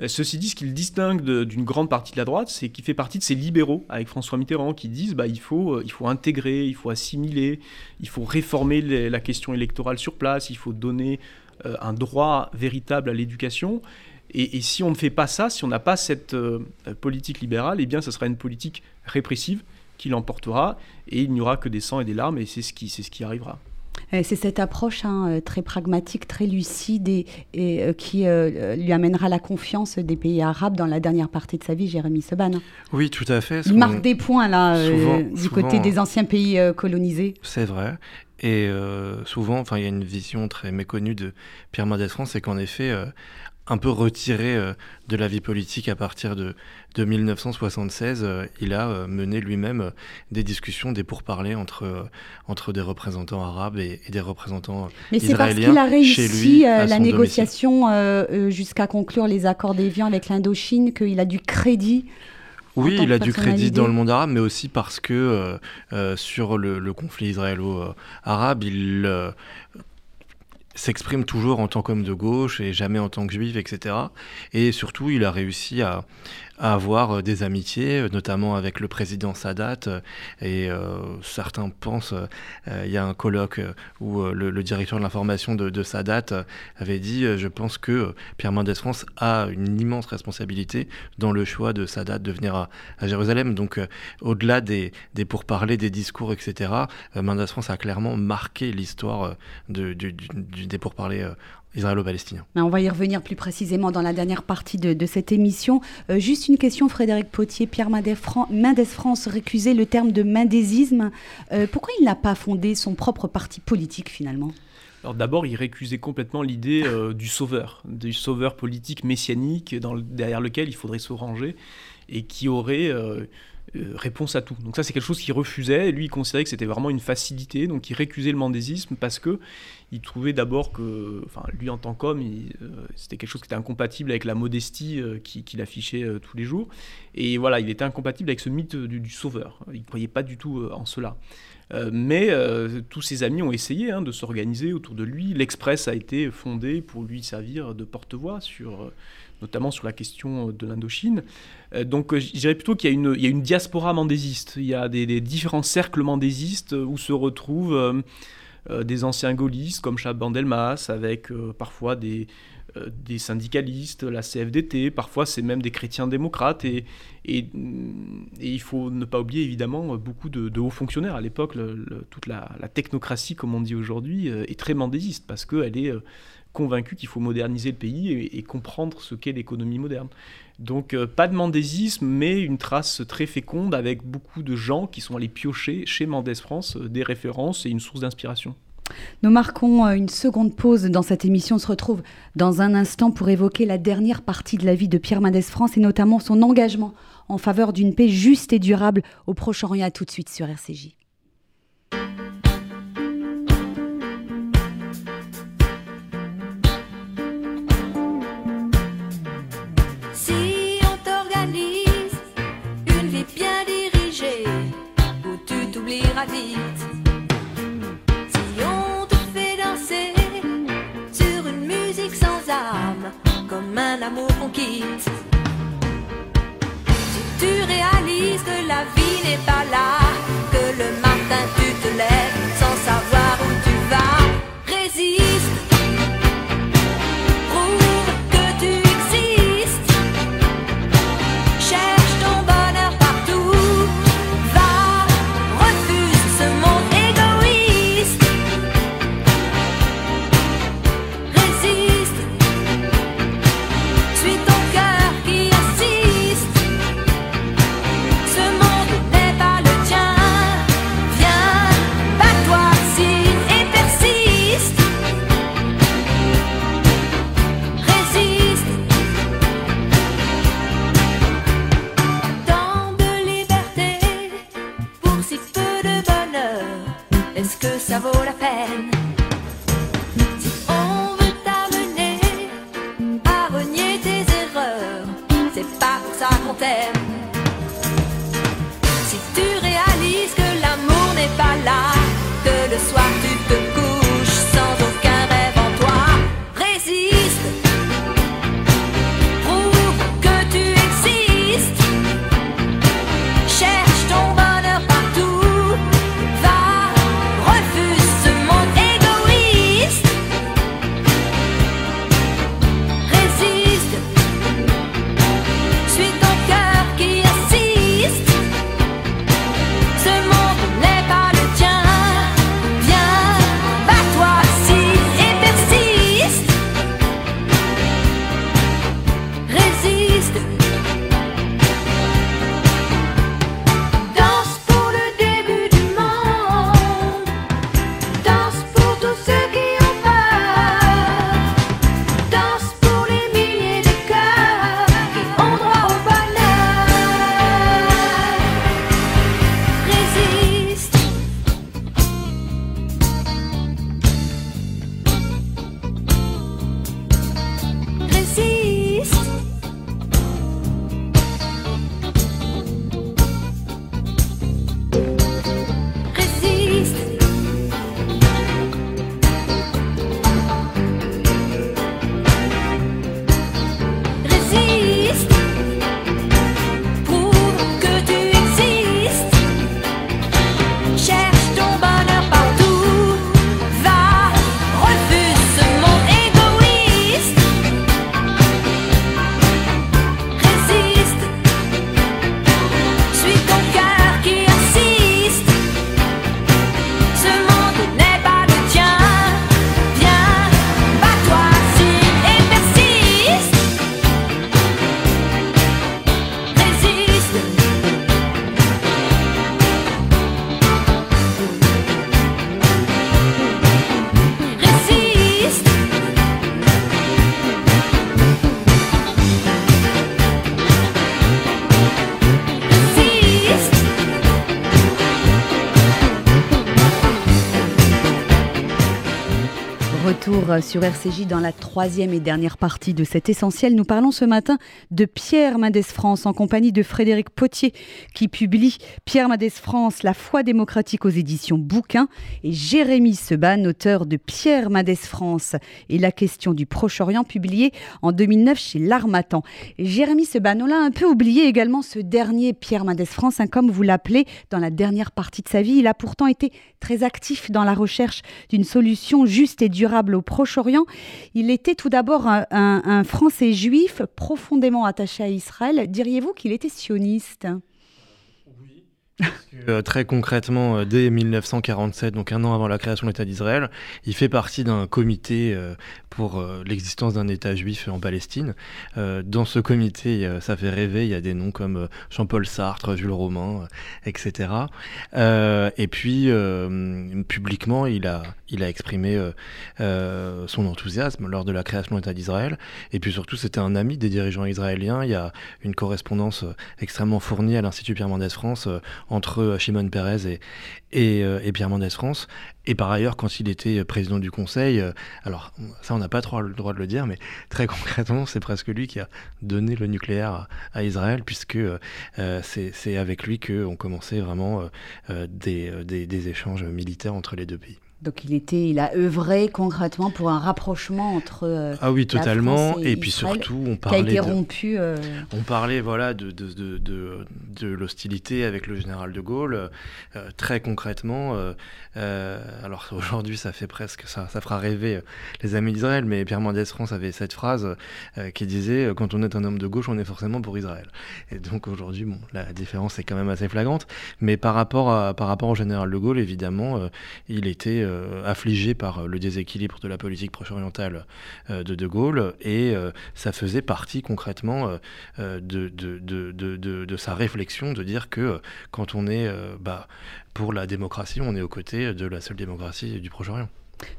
Euh, ceci dit, ce qu'il distingue d'une grande partie de la droite, c'est qu'il fait partie de ces libéraux, avec François Mitterrand, qui disent bah, il, faut, euh, il faut intégrer, il faut assimiler, il faut réformer la question électorale sur place, il faut donner un droit véritable à l'éducation. Et, si on ne fait pas ça, si on n'a pas cette politique libérale, eh bien, ce sera une politique répressive qui l'emportera et il n'y aura que des sangs et des larmes et c'est ce qui, c'est ce qui arrivera. C'est cette approche hein, euh, très pragmatique, très lucide et, euh, qui euh, lui amènera la confiance des pays arabes dans la dernière partie de sa vie, Jérémy Seban. Oui, tout à fait. Il marque des points là du côté des anciens pays colonisés. C'est vrai. Et souvent, enfin, il y a une vision très méconnue de Pierre Mendès France, c'est qu'en effet, un peu retiré euh, de la vie politique à partir de, de 1976, euh, il a euh, mené lui-même des discussions, des pourparlers entre, entre des représentants arabes et, des représentants Mais c'est parce qu'il a réussi la négociation jusqu'à conclure les accords d'Évian avec l'Indochine qu'il a du crédit oui, il a du crédit dans le monde arabe, mais aussi parce que sur le, le conflit israélo-arabe, il s'exprime toujours en tant qu'homme de gauche et jamais en tant que juif, etc. Et surtout, il a réussi à, à avoir euh, des amitiés, euh, notamment avec le président Sadat. Euh, et certains pensent, il y a un colloque où le, directeur de l'information de, Sadat avait dit, je pense que Pierre Mendès France a une immense responsabilité dans le choix de Sadat de venir à, Jérusalem. Donc, au-delà des, des pourparlers, des discours, etc., Mendès France a clairement marqué l'histoire du, des pourparlers israélo-palestinien. On va y revenir plus précisément dans la dernière partie de, cette émission. Euh, juste une question, Frédéric Potier. Pierre Mendès France récusait le terme de mendésisme. Euh, pourquoi il n'a pas fondé son propre parti politique finalement? Alors d'abord, il récusait complètement l'idée euh, du sauveur, du sauveur politique messianique dans derrière lequel il faudrait se ranger et qui aurait euh, réponse à tout. Donc ça, c'est quelque chose qu'il refusait. Lui, il considérait que c'était vraiment une facilité. Donc il récusait le mendésisme parce que il trouvait d'abord que, enfin, lui en tant qu'homme, euh, c'était quelque chose qui était incompatible avec la modestie euh, qu'il affichait tous les jours. Et voilà, il était incompatible avec ce mythe du, sauveur. Il ne croyait pas du tout en cela. mais tous ses amis ont essayé hein, de s'organiser autour de lui. L'Express a été fondé pour lui servir de porte-voix sur notamment sur la question de l'Indochine. Euh, donc euh, je dirais plutôt qu'il y, a une diaspora mandésiste. Il y a des, différents cercles mandésistes où se retrouvent euh, des anciens gaullistes comme Chaban Delmas, avec parfois des, syndicalistes, la CFDT, parfois c'est même des chrétiens démocrates, et, il faut ne pas oublier évidemment beaucoup de, hauts fonctionnaires. À l'époque, toute la, technocratie, comme on dit aujourd'hui, est très mandésiste, parce qu'elle est convaincu qu'il faut moderniser le pays et, comprendre ce qu'est l'économie moderne. Donc euh, pas de mendésisme, mais une trace très féconde avec beaucoup de gens qui sont allés piocher chez Mendès France euh, des références et une source d'inspiration. Nous marquons euh, une seconde pause dans cette émission. On se retrouve dans un instant pour évoquer la dernière partie de la vie de Pierre Mendès France et notamment son engagement en faveur d'une paix juste et durable au Proche-Orient. tout de suite sur RCJ. Si Sur RCJ dans la troisième et dernière partie de cet essentiel. Nous parlons ce matin de Pierre Mendès France en compagnie de Frédéric Potier qui publie Pierre Mendès France, La foi démocratique aux éditions Bouquin et Jérémy Seban, auteur de Pierre Mendès France et la question du Proche-Orient publié en 2009 chez L'Armatan. Jérémy Seban, on l'a un peu oublié également ce dernier Pierre Mendès France, hein, comme vous l'appelez, dans la dernière partie de sa vie. Il a pourtant été très actif dans la recherche d'une solution juste et durable au. Il était tout d'abord un, Français juif profondément attaché à Israël. Diriez-vous qu'il était sioniste? Euh, très concrètement, euh, dès 1947, donc un an avant la création de l'État d'Israël, il fait partie d'un comité euh, pour l'existence d'un État juif en Palestine. dans ce comité, ça fait rêver, il y a des noms comme Jean-Paul Sartre, Jules Romain, etc. et puis, publiquement, il a, il a exprimé son enthousiasme lors de la création de l'État d'Israël. Et puis surtout, c'était un ami des dirigeants israéliens. Il y a une correspondance extrêmement fournie à l'Institut Pierre Mendès France entre Shimon Peres et, euh, et, Pierre Mendès France. Et par ailleurs, quand il était président du Conseil, euh, alors ça on n'a pas trop le droit de le dire, mais très concrètement, c'est presque lui qui a donné le nucléaire à, Israël, puisque euh, c'est avec lui qu'on commençait vraiment des échanges militaires entre les deux pays. Donc il était, il a œuvré concrètement pour un rapprochement entre euh, ah oui totalement et, puis surtout on parlait qui a été rompu. Euh, on parlait voilà de de, de, de, de l'hostilité avec le général de Gaulle euh, très concrètement. alors aujourd'hui ça fait presque ça ça fera rêver les amis d'Israël mais Pierre Mendès France avait cette phrase qui disait quand on est un homme de gauche on est forcément pour Israël et donc aujourd'hui bon la différence est quand même assez flagrante mais par rapport à par rapport au général de Gaulle évidemment il était affligé par euh, le déséquilibre de la politique proche-orientale euh, de De Gaulle, et ça faisait partie concrètement de, de, de, de, sa réflexion de dire que quand on est bah, pour la démocratie, on est aux côtés de la seule démocratie du Proche-Orient.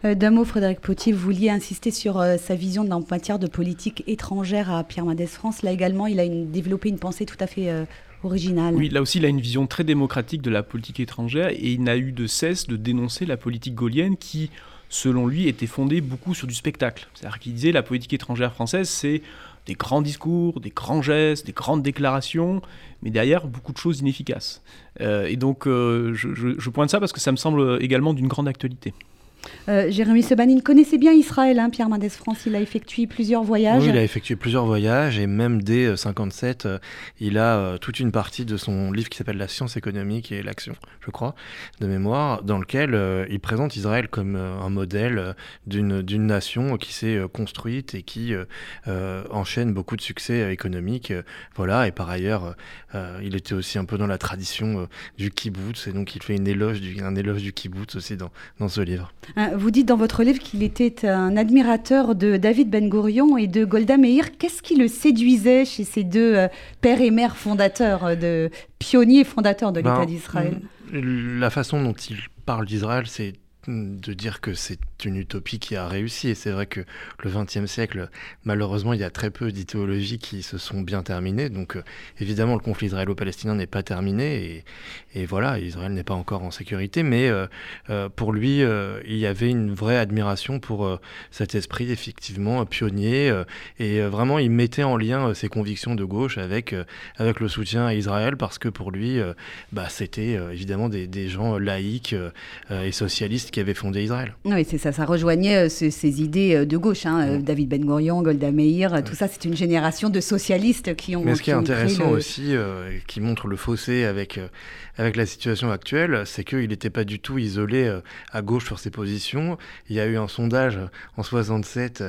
D'un mot, Frédéric Potier, vous vouliez insister sur sa vision en matière de politique étrangère à Pierre Mendès France. Là également, il a développé une pensée tout à fait oui, là aussi, il a une vision très démocratique de la politique étrangère et il n'a eu de cesse de dénoncer la politique gaulienne qui, selon lui, était fondée beaucoup sur du spectacle. C'est-à-dire qu'il disait la politique étrangère française, c'est des grands discours, des grands gestes, des grandes déclarations, mais derrière beaucoup de choses inefficaces. Euh, et donc euh, je, je pointe ça parce que ça me semble également d'une grande actualité. Euh, Jérémy Sebanine connaissait bien Israël, hein, Pierre Mendès France. Il a effectué plusieurs voyages. Oui, il a effectué plusieurs voyages et même dès 57, euh, il a euh, toute une partie de son livre qui s'appelle La science économique et l'action, je crois, de mémoire, dans lequel il présente Israël comme un modèle d'une nation qui s'est construite et qui enchaîne beaucoup de succès économiques. voilà, et par ailleurs, il était aussi un peu dans la tradition du kibbutz et donc il fait un éloge du kibbutz aussi dans ce livre. Hein, vous dites dans votre livre qu'il était un admirateur de David Ben Gurion et de Golda Meir. Qu'est-ce qui le séduisait chez ces deux euh, pères et mères fondateurs, euh, de pionniers fondateurs de l'État ben, d'Israël? La façon dont il parle d'Israël, c'est de dire que c'est une utopie qui a réussi. Et c'est vrai que le XXe siècle, malheureusement, il y a très peu d'idéologies qui se sont bien terminées. Donc, euh, évidemment, le conflit israélo-palestinien n'est pas terminé. Et, et voilà, Israël n'est pas encore en sécurité. Mais euh, euh, pour lui, il y avait une vraie admiration pour cet esprit, effectivement, pionnier. et vraiment, il mettait en lien ses convictions de gauche avec, avec le soutien à Israël parce que pour lui, bah, c'était évidemment des, des, gens laïcs et socialistes qui avait fondé Israël. Oui, c'est ça, ça rejoignait euh, ces, idées euh, de gauche. Hein, euh, David Ben Gurion, Golda Meir, tout ça, c'est une génération de socialistes qui ont. Mais ce qui est intéressant aussi, qui montre le fossé avec, avec la situation actuelle, c'est qu'il n'était pas du tout isolé à gauche sur ses positions. Il y a eu un sondage en 67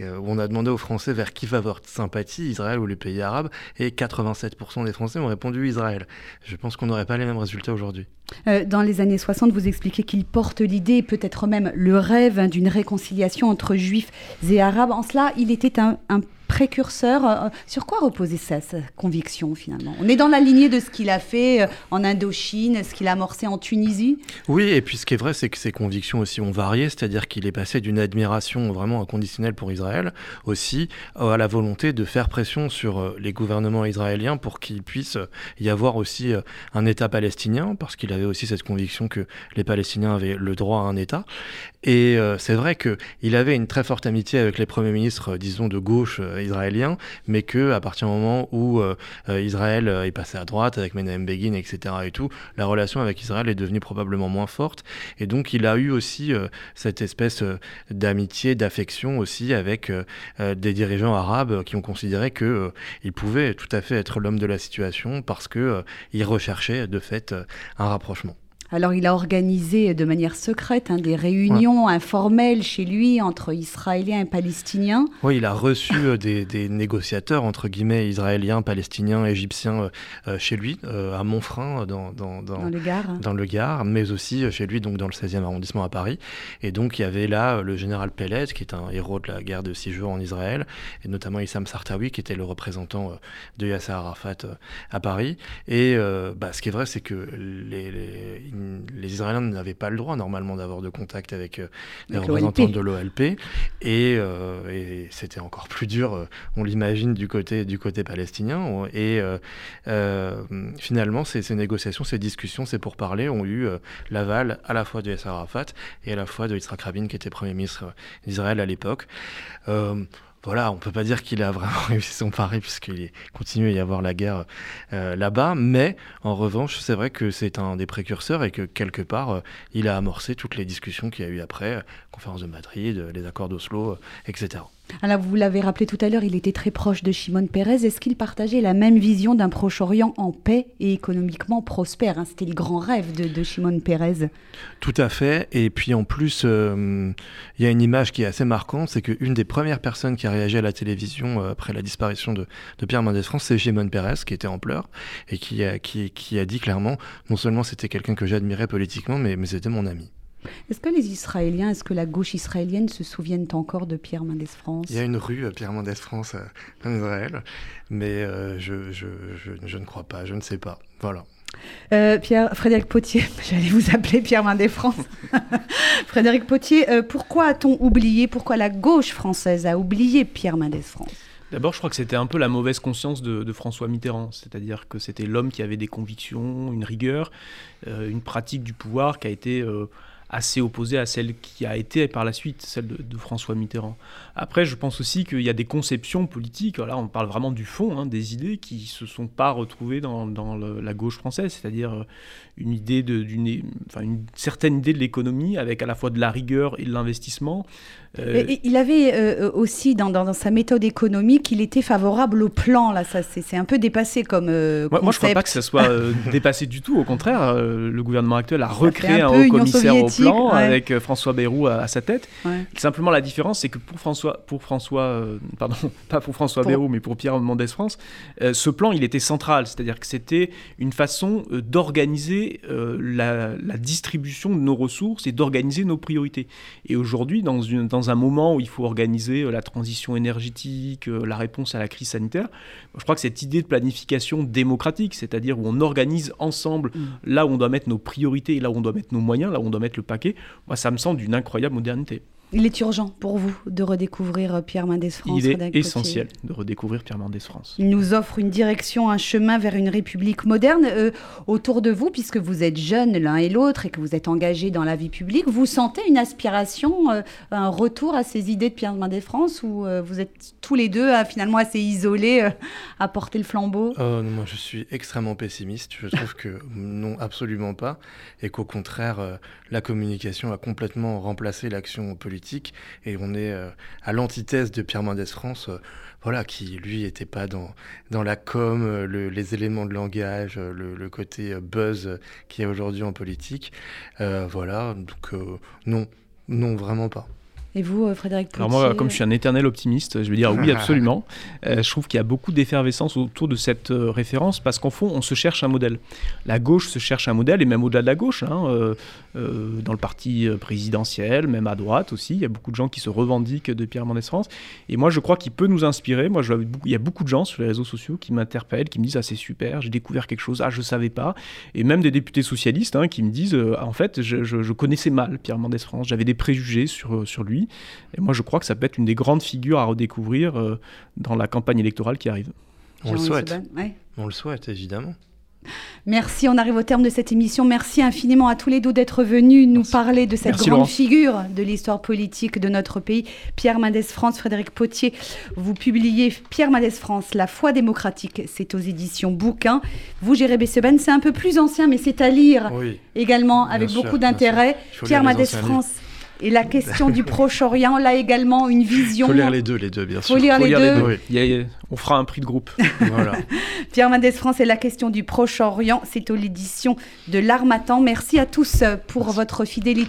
où on a demandé aux Français vers qui va votre sympathie, Israël ou les pays arabes, et 87% des Français ont répondu Israël. Je pense qu'on n'aurait pas les mêmes résultats aujourd'hui. dans les années 60, vous expliquez qu'il porte l'idée peut-être même le rêve hein, d'une réconciliation entre juifs et arabes. En cela, il était un, précurseur. Euh, sur quoi reposait sa, sa, conviction finalement? On est dans la lignée de ce qu'il a fait euh, en Indochine, ce qu'il a amorcé en Tunisie? Oui, et puis ce qui est vrai, c'est que ses convictions aussi ont varié, c'est-à-dire qu'il est passé d'une admiration vraiment inconditionnelle pour Israël aussi à la volonté de faire pression sur les gouvernements israéliens pour qu'il puisse y avoir aussi un État palestinien, parce qu'il avait aussi cette conviction que les Palestiniens avaient le droit à un État. Et euh, c'est vrai qu'il avait une très forte amitié avec les premiers ministres, euh, disons, de gauche euh, israéliens, mais que à partir du moment où Israël est passé à droite avec Menahem Begin, etc. et tout, la relation avec Israël est devenue probablement moins forte. Et donc il a eu aussi cette espèce d'amitié, d'affection aussi avec des dirigeants arabes qui ont considéré qu'il pouvait tout à fait être l'homme de la situation parce qu'il recherchait de fait un rapprochement. Alors il a organisé de manière secrète hein, des réunions informelles chez lui entre Israéliens et Palestiniens. Oui, il a reçu euh, des, négociateurs, entre guillemets, Israéliens, Palestiniens, Égyptiens euh, euh, chez lui, à Montfrin, dans, dans, le Gard. dans le Gard, mais aussi chez lui, donc dans le 16e arrondissement à Paris. Et donc il y avait là le général Pellet, qui est un héros de la guerre de six jours en Israël, et notamment Issam Sartawi, qui était le représentant de Yasser Arafat à Paris. Et bah, ce qui est vrai, c'est que les, les les Israéliens n'avaient pas le droit normalement d'avoir de contact avec euh, les représentants de l'OLP. Euh, et, c'était encore plus dur, euh, on l'imagine, du côté, du côté palestinien. Et finalement, ces, ces, négociations, ces discussions, ces pourparlers ont eu l'aval à la fois de Yasser Arafat et à la fois de Yitzhak Rabin, qui était Premier ministre d'Israël à l'époque voilà, on peut pas dire qu'il a vraiment réussi son pari puisqu'il continue à y avoir la guerre euh, là-bas, mais en revanche, c'est vrai que c'est un des précurseurs et que quelque part, euh, il a amorcé toutes les discussions qu'il y a eu après, euh, conférence de Madrid, les accords d'Oslo, etc. Alors, vous l'avez rappelé tout à l'heure, il était très proche de Shimon Peres. Est-ce qu'il partageait la même vision d'un Proche-Orient en paix et économiquement prospère? Hein C'était le grand rêve de, Shimon Peres. Tout à fait. Et puis en plus, euh, il y a une image qui est assez marquante c'est qu'une des premières personnes qui a réagi à la télévision euh, après la disparition de, Pierre Mendès France, c'est Shimon Peres, qui était en pleurs et qui a, dit clairement non seulement c'était quelqu'un que j'admirais politiquement, mais c'était mon ami. Est-ce que les Israéliens, est-ce que la gauche israélienne se souviennent encore de Pierre Mendès France? Il y a une rue euh, Pierre Mendès France euh, en Israël, mais euh, je, je, je, ne crois pas, je ne sais pas. Voilà. Pierre, Frédéric Potier, j'allais vous appeler Pierre Mendès France. Frédéric Potier, pourquoi a-t-on oublié, pourquoi la gauche française a oublié Pierre Mendès France? D'abord, je crois que c'était un peu la mauvaise conscience de, François Mitterrand, c'est-à-dire que c'était l'homme qui avait des convictions, une rigueur, une pratique du pouvoir qui a été assez opposée à celle qui a été par la suite celle de, François Mitterrand. Après, je pense aussi qu'il y a des conceptions politiques, là on parle vraiment du fond, hein, des idées qui se sont pas retrouvées dans, dans la gauche française, c'est-à-dire euh, une idée d'une, enfin, une certaine idée de l'économie avec à la fois de la rigueur et de l'investissement, euh, il avait euh, aussi dans, dans, sa méthode économique, il était favorable au plan. Là, ça c'est un peu dépassé comme euh, moi, moi, je ne crois pas que ça soit dépassé du tout. Au contraire, le gouvernement actuel a recréé un, haut commissaire au plan avec François Bayrou à, sa tête. Simplement, la différence, c'est que pour François, pour François, pardon, pas pour François Bayrou, mais pour Pierre Mendès France, ce plan, il était central. C'est-à-dire que c'était une façon d'organiser la, la, distribution de nos ressources et d'organiser nos priorités. Et aujourd'hui, dans une dans un moment où il faut organiser euh, la transition énergétique, euh, la réponse à la crise sanitaire, je crois que cette idée de planification démocratique, c'est-à-dire où on organise ensemble mm. là où on doit mettre nos priorités, là où on doit mettre nos moyens, là où on doit mettre le paquet, moi ça me semble d'une incroyable modernité. Il est urgent pour vous de redécouvrir euh, Pierre Mendès France. Il est essentiel de redécouvrir Pierre Mendès France. Il nous offre une direction, un chemin vers une république moderne. Euh, autour de vous, puisque vous êtes jeunes l'un et l'autre et que vous êtes engagés dans la vie publique, vous sentez une aspiration, euh, un retour à ces idées de Pierre Mendès France ou vous êtes tous les deux finalement assez isolés à porter le flambeau? Moi, je suis extrêmement pessimiste. Je trouve que non, absolument pas. Et qu'au contraire, la communication a complètement remplacé l'action politique et on est euh, à l'antithèse de Pierre Mendès France, euh, voilà, qui lui n'était pas dans, dans la com, euh, les éléments de langage, le, côté buzz qu'il y a aujourd'hui en politique. voilà, donc non, non, vraiment pas. Et vous, euh, Frédéric Alors Potier moi, comme je suis un éternel optimiste, je vais dire oui, absolument. Euh, je trouve qu'il y a beaucoup d'effervescence autour de cette euh, référence parce qu'en fond, on se cherche un modèle. La gauche se cherche un modèle, et même au-delà de la gauche, hein, euh, euh, dans le parti présidentiel, même à droite aussi, il y a beaucoup de gens qui se revendiquent de Pierre Mendès France. Et moi, je crois qu'il peut nous inspirer. Moi, je, il y a beaucoup de gens sur les réseaux sociaux qui m'interpellent, qui me disent ah c'est super, j'ai découvert quelque chose, ah je savais pas. Et même des députés socialistes hein, qui me disent Ah, en fait, je, je- je connaissais mal Pierre Mendès France, j'avais des préjugés sur, sur lui. Et moi, je crois que ça peut être une des grandes figures à redécouvrir euh, dans la campagne électorale qui arrive. On le souhaite. Ouais. On le souhaite, évidemment. Merci, on arrive au terme de cette émission. Merci infiniment à tous les deux d'être venus nous Merci. parler de cette Merci, grande figure de l'histoire politique de notre pays. Pierre Mendès France, Frédéric Potier, vous publiez Pierre Mendès France, La foi démocratique. C'est aux éditions Bouquin. Vous, Jérémy Seban, c'est un peu plus ancien, mais c'est à lire Oui. également avec beaucoup d'intérêt. Pierre Mendès France et la question du Proche-Orient, là également une Il vision. faut lire les deux, les deux, bien Faut sûr. lire Faut les lire deux. deux. Oui. Il y a- il y a- on fera un prix de groupe. voilà. Pierre Mendès France et la question du Proche-Orient, c'est aux l'édition de l'Armatan. Merci à tous pour votre fidélité.